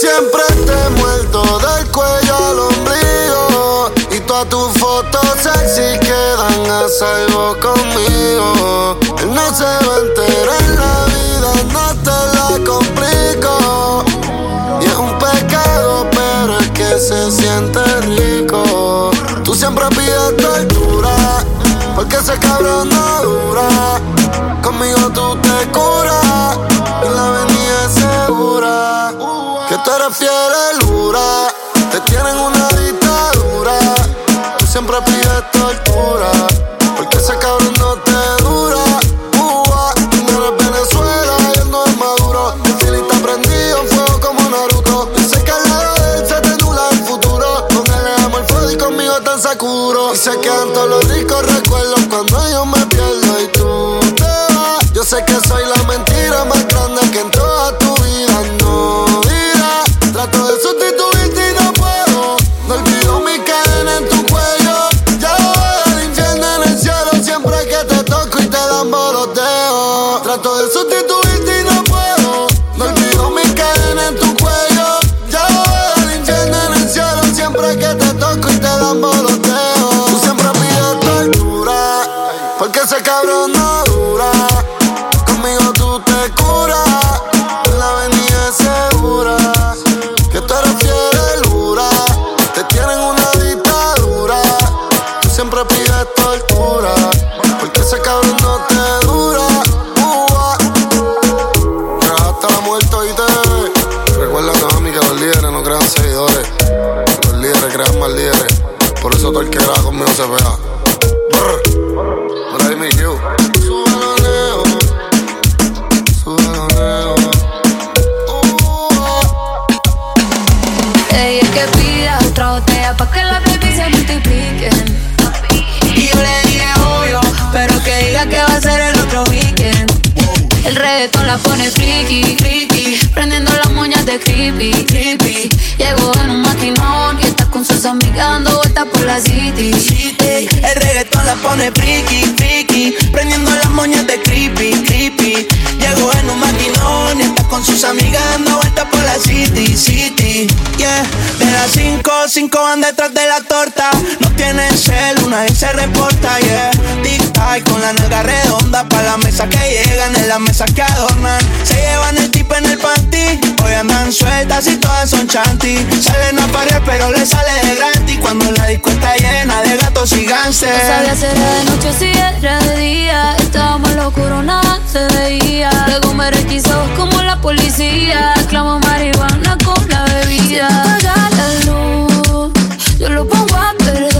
siempre te he muerto del cuello al ombligo y todas tus fotos sexy quedan a salvo conmigo. Él no se va a enterar en la vida, no te la complico. Y es un pecado, pero es que se siente rico. Tú siempre pides tortura, porque ese cabrón no dura. Conmigo tú te curas Eres fiel te tienen una dictadura. Tú siempre pides tortura, Graba conmigo se vea. Brr. Leo. Uva. Ella que pida otra botella pa' que las baby se multipliquen. Y yo le dije obvio, pero que diga que va a ser el otro weekend. El reggaetón la pone friki, friki, las moñas de creepy, creepy. Llegó en un maquinón y está con sus amigas dando vueltas por la city. Ey, el reggaetón la pone friki, friki, prendiendo las moñas de creepy, creepy. Llegó en un maquinón y está con sus amigas dando vueltas por la city, city. Yeah, de las cinco, cinco van detrás de la torta. No tienen cel, una vez se reporta, yeah. Tic tac con la nalga redonda pa' la mesa que llegan, en la mesa que adornan. Se llevan el en el panty, hoy andan sueltas y todas son chanty. Salen a parir pero le sale de gratis cuando la disco está llena de gatos y No sabía gánster. si era de noche si era de día. Estábamos locuro, nada se veía. Luego me requisó como la policía. Clamo marihuana con la bebida. Apaga la luz, yo lo pongo a perder.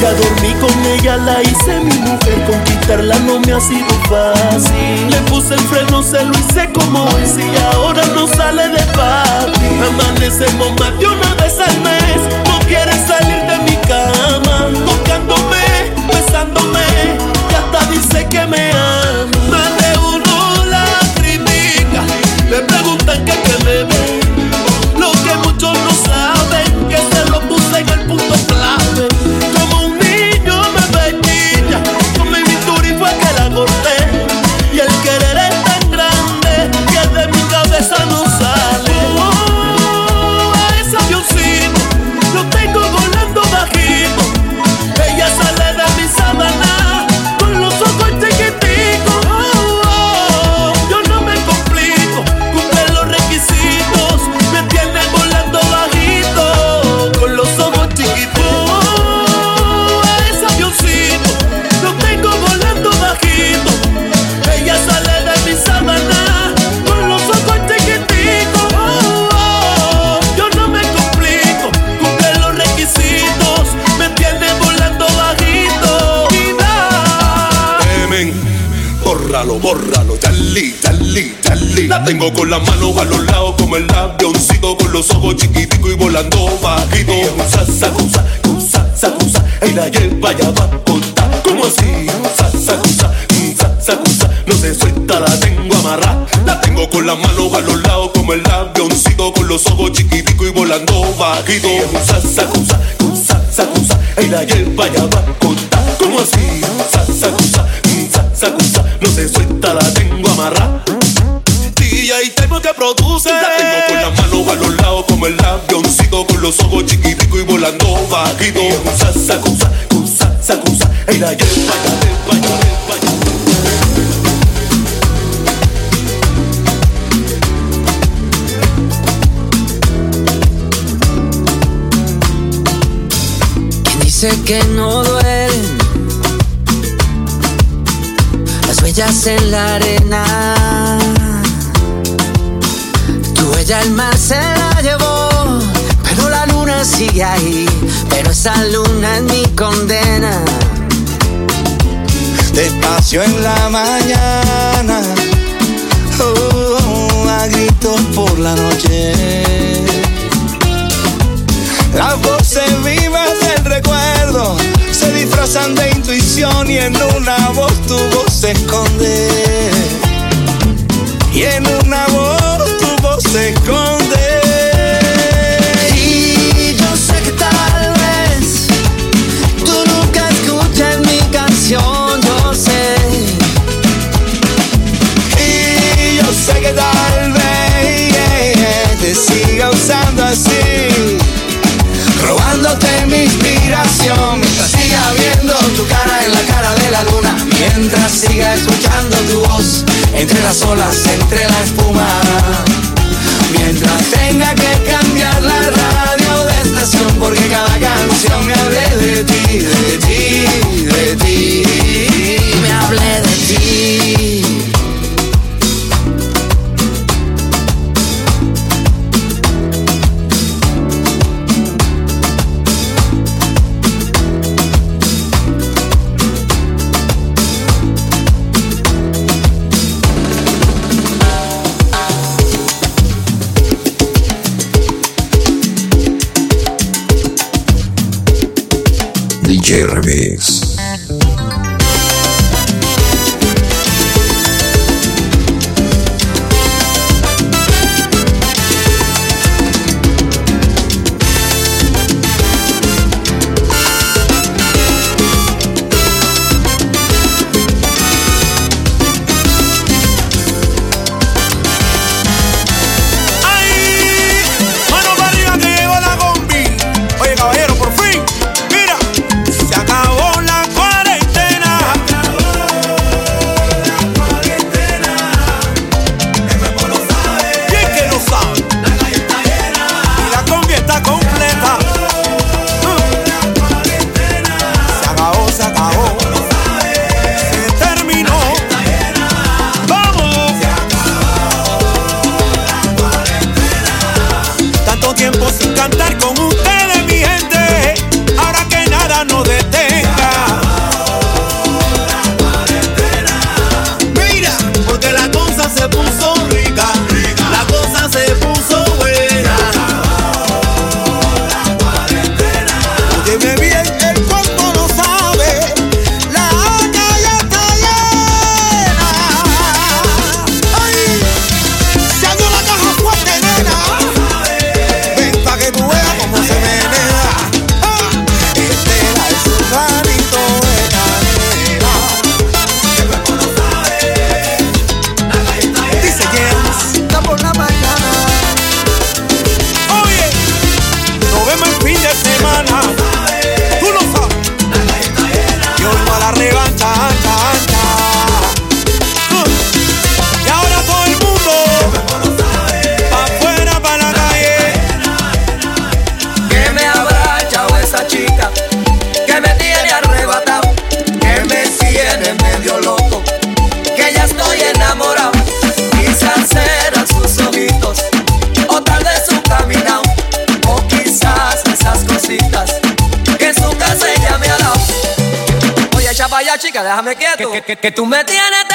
Ya dormí con ella, la hice mi mujer, conquistarla no me ha sido fácil. Le puse el freno, se lo hice como es y ahora no sale de fácil. Amanecemos más de una vez al mes, no quiere salir de mi cama, tocándome, besándome, y hasta dice que me ama. Más de uno la critica, le preguntan que qué me ve. 不懂。La tengo con las manos a los lados como el avioncito con los ojos chiquiticos y volando bajito. Un sasacusa, cusa, sacusa, y la lleva ya va a contar. ¿Cómo así? Sasacusa, sasacusa, no se suelta, la tengo amarrada. La tengo con las manos a los lados como el avioncito con los ojos chiquiticos y volando bajito. Y es un sasacusa, cusa, sacusa, y la lleva ya va a contar. Que no duelen las huellas en la arena. Tu huella el mar se la llevó, pero la luna sigue ahí. Pero esa luna es mi condena. Despacio en la mañana, oh, a gritos por la noche. Las voces vivas se disfrazan de intuición y en una voz tu voz se esconde. Y en una voz tu voz se esconde. Robándote mi inspiración. Mientras siga viendo tu cara en la cara de la luna, mientras siga escuchando tu voz entre las olas, entre la espuma. Mientras tenga que cambiar la radio de estación, porque cada canción me hable Remix. déjame quieto. Que, que, que, que tú me tienes.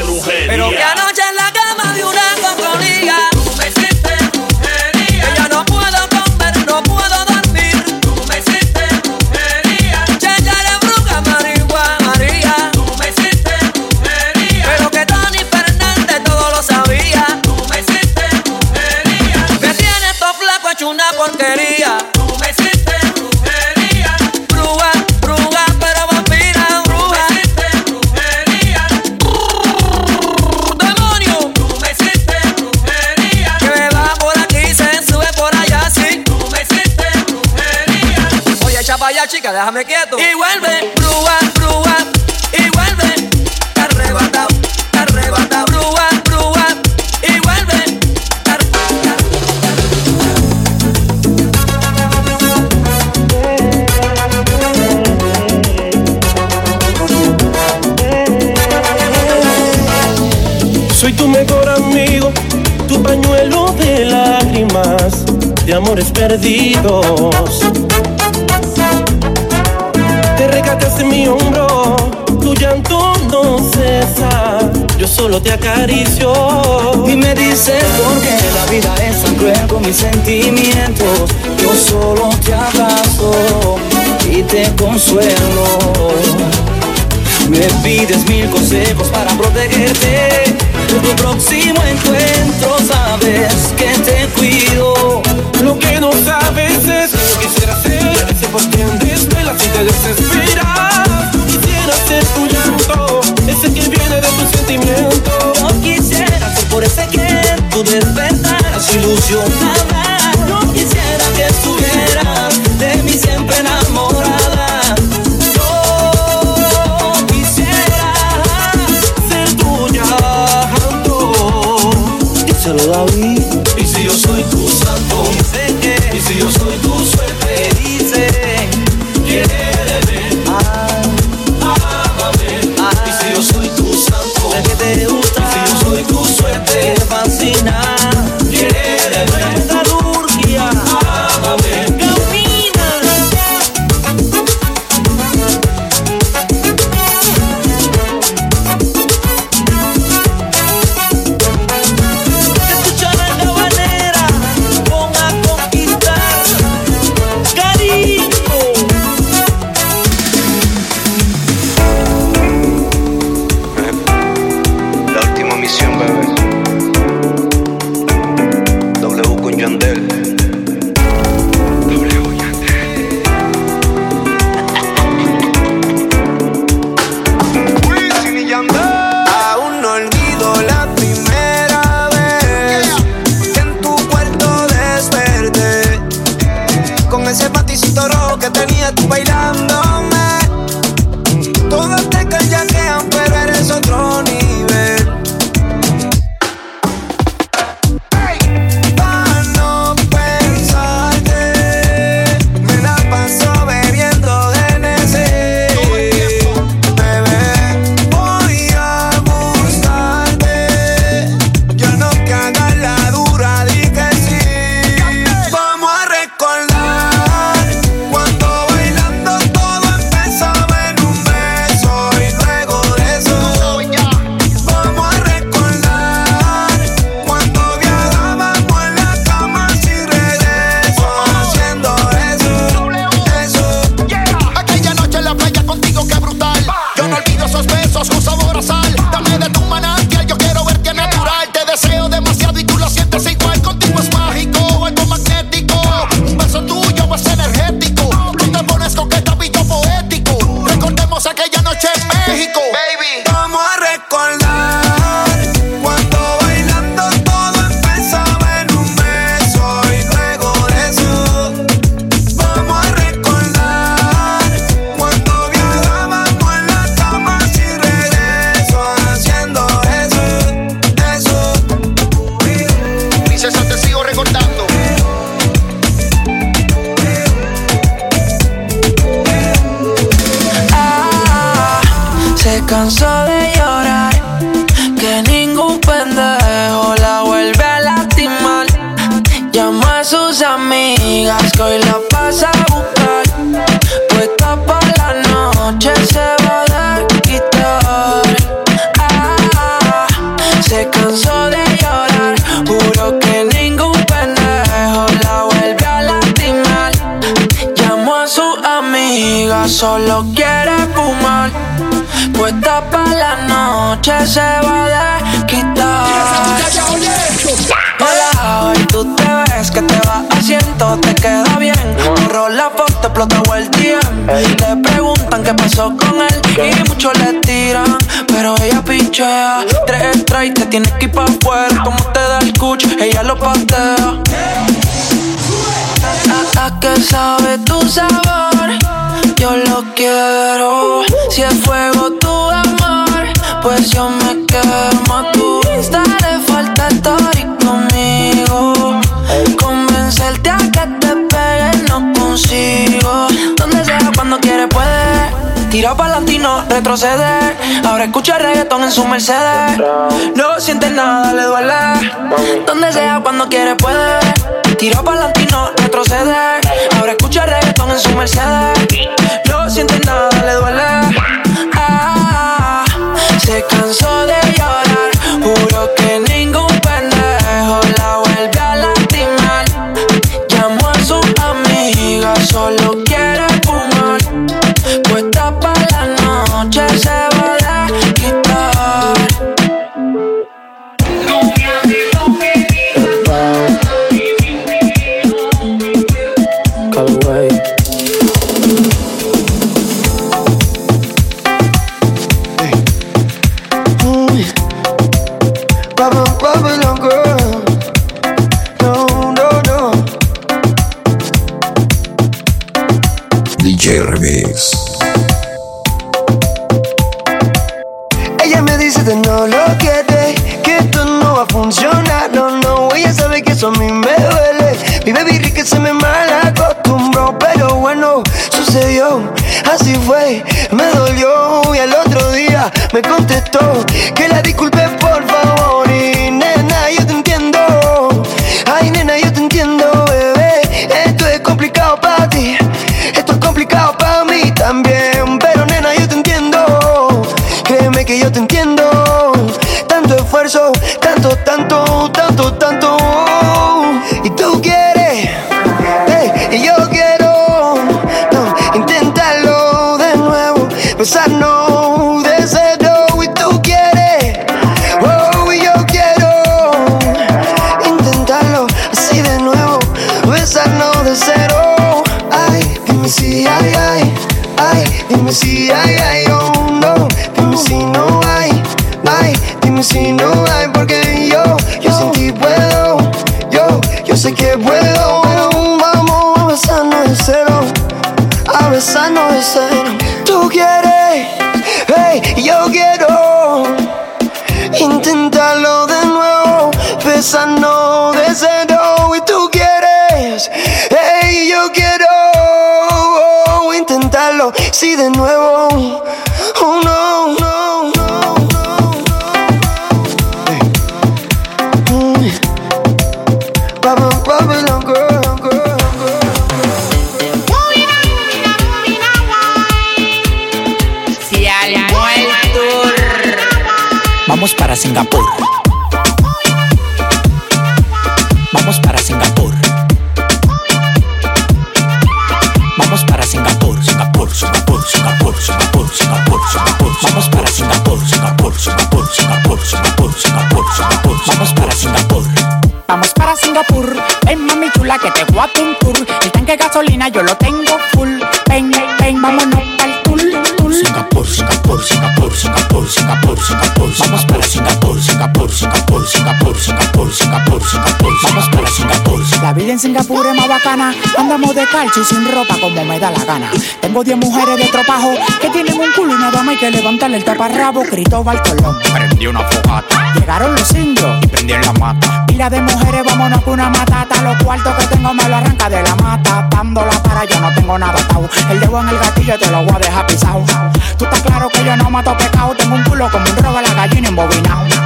inteligente. Pero déjame quieto. Y vuelve, brúa, brúa, y vuelve, arrebatado, arrebatado, brúa, brúa, y vuelve. Soy tu mejor amigo, tu pañuelo de lágrimas, de amores perdidos no cesa. Ah, yo solo te acaricio y me dices por qué la vida es tan cruel con mis sentimientos. Yo solo te abrazo y te consuelo. Me pides mil consejos para protegerte. Tu próximo encuentro sabes que te cuido. Lo que no sabes es lo que quisiera ser. Si entiendes, me la vida desespero. sentimiento. Yo quisiera que por ese que tú despertaras ilusionada. No quisiera que estuvieras de mí siempre enamorada. Yo quisiera ser tuya. Díselo, David. Y si yo soy tu santo, Y si yo soy tu Santo. ¡Gracias! Solo quiere fumar. Puesta para la noche se va a quitar. Hola, hoy tú te ves que te va haciendo, te queda bien. Borró la foto, explotó el DM. Le preguntan qué pasó con él y muchos le tiran, pero ella pichea. Tres strikes, te tienes que ir pa' afuera. Como te da el cuch, ella lo patea. Que sabe tu sabor, yo lo quiero. Si es fuego tu amor, pues yo me quemo. Tu vista le falta estar conmigo. Convencerte a que te pegues no consigo. Donde sea, cuando quiere puede. Tira para latino, retroceder. Ahora escucha reggaetón en su Mercedes. No siente nada, le duele. Donde sea, cuando quiere puede. Tira para latino, retroceder. Ahora escucha reggaetón en su Mercedes. No siente nada, le duele. Que yo te entiendo. Tanto esfuerzo, tanto, tanto, de nuevo, oh no, no, no, no, no. Mm. Papa, papa, no, girl, girl, girl. Se armó el tour. Vamos para Singapur. Vamos para Singapur. Singapur, Singapur, Singapur, Singapur, Singapur. Vamos para Singapur. Vamos para Singapur. Ven mami chula que te voy a un tour. El tanque de gasolina yo lo tengo full. Vida en Singapur es más bacana. Andamos de calcio y sin ropa como me da la gana. Tengo 10 mujeres de tropajo que tienen un culo y nada más hay que levantarle el taparrabo. Cristóbal Colón. Prendí una fogata. Llegaron los indios y prendí en la mata. Pila de mujeres, vámonos con una matata. Los cuartos que tengo me lo arranca de la mata. Dándola para yo no tengo nada atado. El dedo en el gatillo te lo voy a dejar pisado. Tú estás claro que yo no mato pecado. Te tengo un culo como un robo a la gallina embobinado.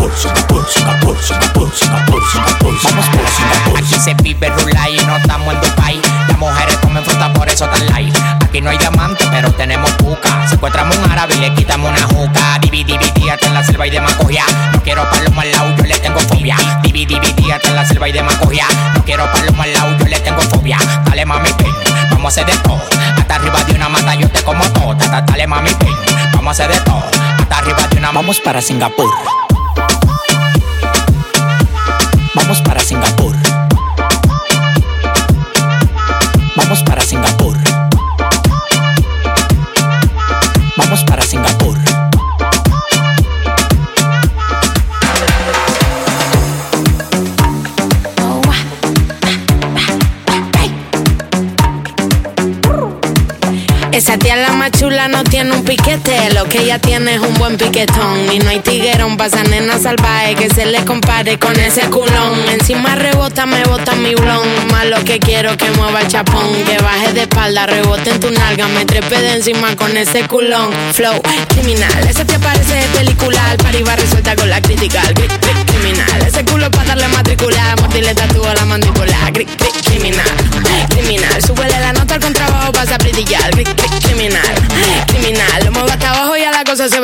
Singapur, Singapur, Singapur, Singapur, Singapur. Vamos para Singapur. Aquí se vive rula y no estamos en Dubai. Las mujeres comen fruta por eso tan light. Aquí no hay diamante, pero tenemos puca. Secuestramos un árabe y le quitamos una juca. Divi, divi, hasta en la selva y demagogia. No quiero palomo al lado, yo le tengo fobia. Divi, divi, hasta en la selva y demagogia. No quiero palomo al lado, yo le tengo fobia. Dale mami, ven, vamos a hacer de todo. Hasta arriba de una mata yo te como todo. Dale mami, ven, vamos a hacer de todo. Hasta arriba de una vamos para Singapur. Vamos para Singapur. Vamos para Singapur. Vamos para Singapur. Esa tía la más chula no tiene un lo que ella tiene es un buen piquetón. Y no hay tiguerón, pasa nena salvaje que se le compare con ese culón. Encima rebota, me bota mi blon. Más lo que quiero que mueva el chapón, que baje de espalda, rebote en tu nalga, me trepe de encima con ese culón. Flow criminal, esa tía parece de película, al par va resuelta con la crítica. Cri- cri- criminal, ese culo para darle matricular,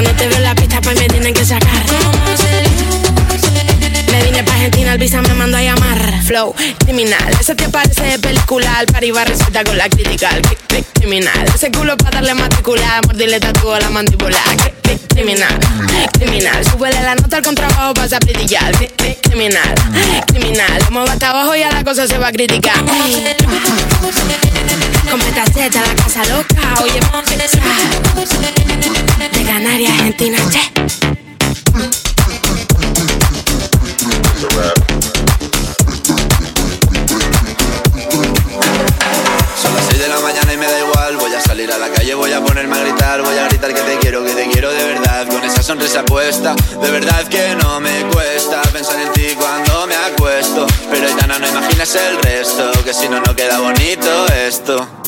Cuando te veo la pista y me tienen que sacar. Vine pa' Argentina, el visa me mandó a llamar. Flow, criminal, ese te parece de película. Al par va con la crítica. Cri- cri- Criminal, ese culo pa' darle matricular. Mordirle tatúo a la mandíbula. Cri- cri- Criminal, criminal, súbele la nota al contrabajo, pasa a brillar. Cri- cri- Criminal, criminal, lo muevo hasta abajo y a la cosa se va a criticar. Con petaceta, la casa loca, oye, de Canarias, Argentina, che. Son las 6 de la mañana y me da igual. Voy a salir a la calle, voy a ponerme a gritar. Voy a gritar que te quiero, que te quiero de verdad. Con esa sonrisa puesta, de verdad que no me cuesta pensar en ti cuando me acuesto. Pero Aitana, no imaginas el resto, que si no, no queda bonito esto.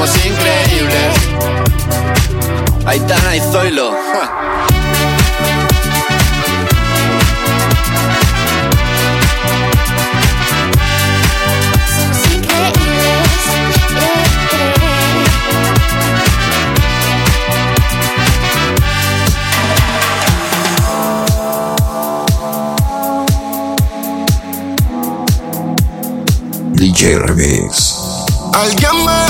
Somos increíbles Aitana y Zoilo. DJ Remix. Alguien que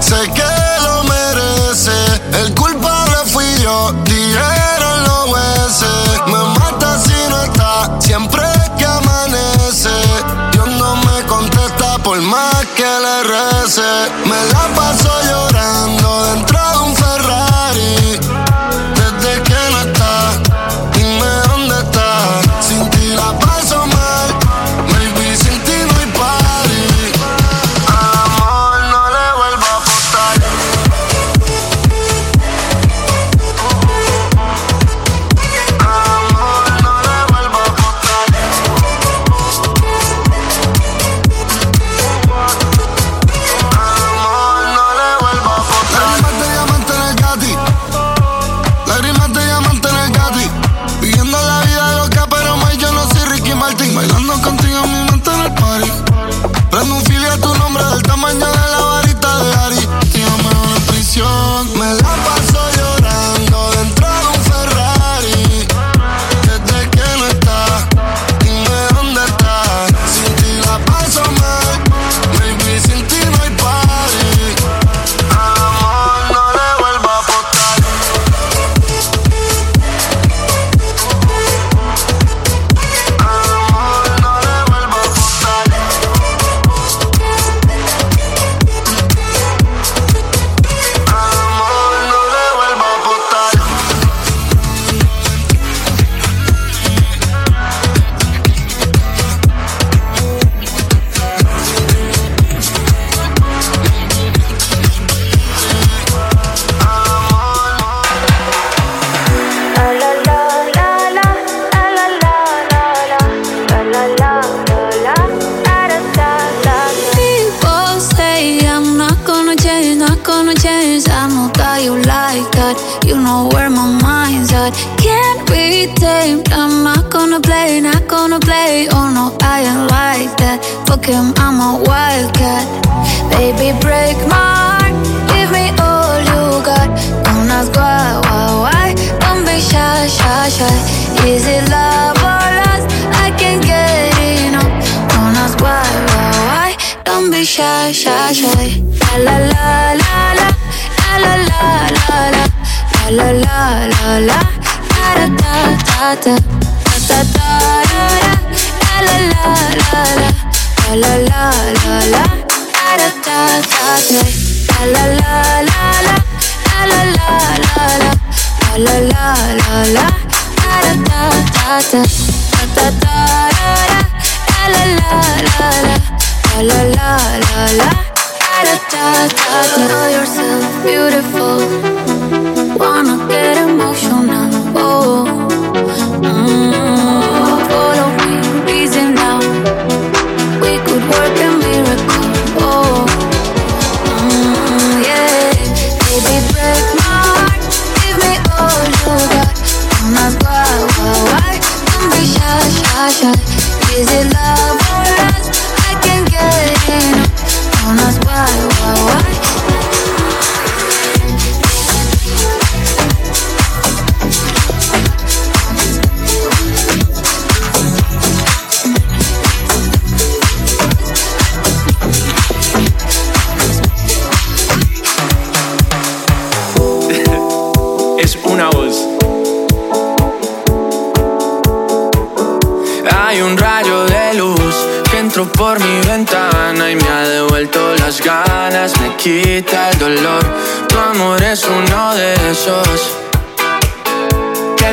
sé que lo merece. El culpable fui yo, dijeron lo hueses. Me mata si no está, siempre que amanece. Dios no me contesta por más que le rece. Me la paso llorando 私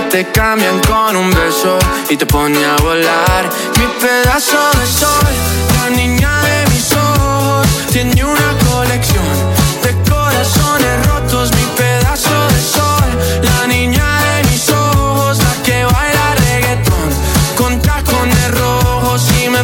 te cambian con un beso y te pone a volar. Mi pedazo de sol, la niña de mis ojos, tiene una colección de corazones rotos. Mi pedazo de sol, la niña de mis ojos, la que baila reggaetón con tacones rojos y me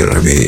I repeat.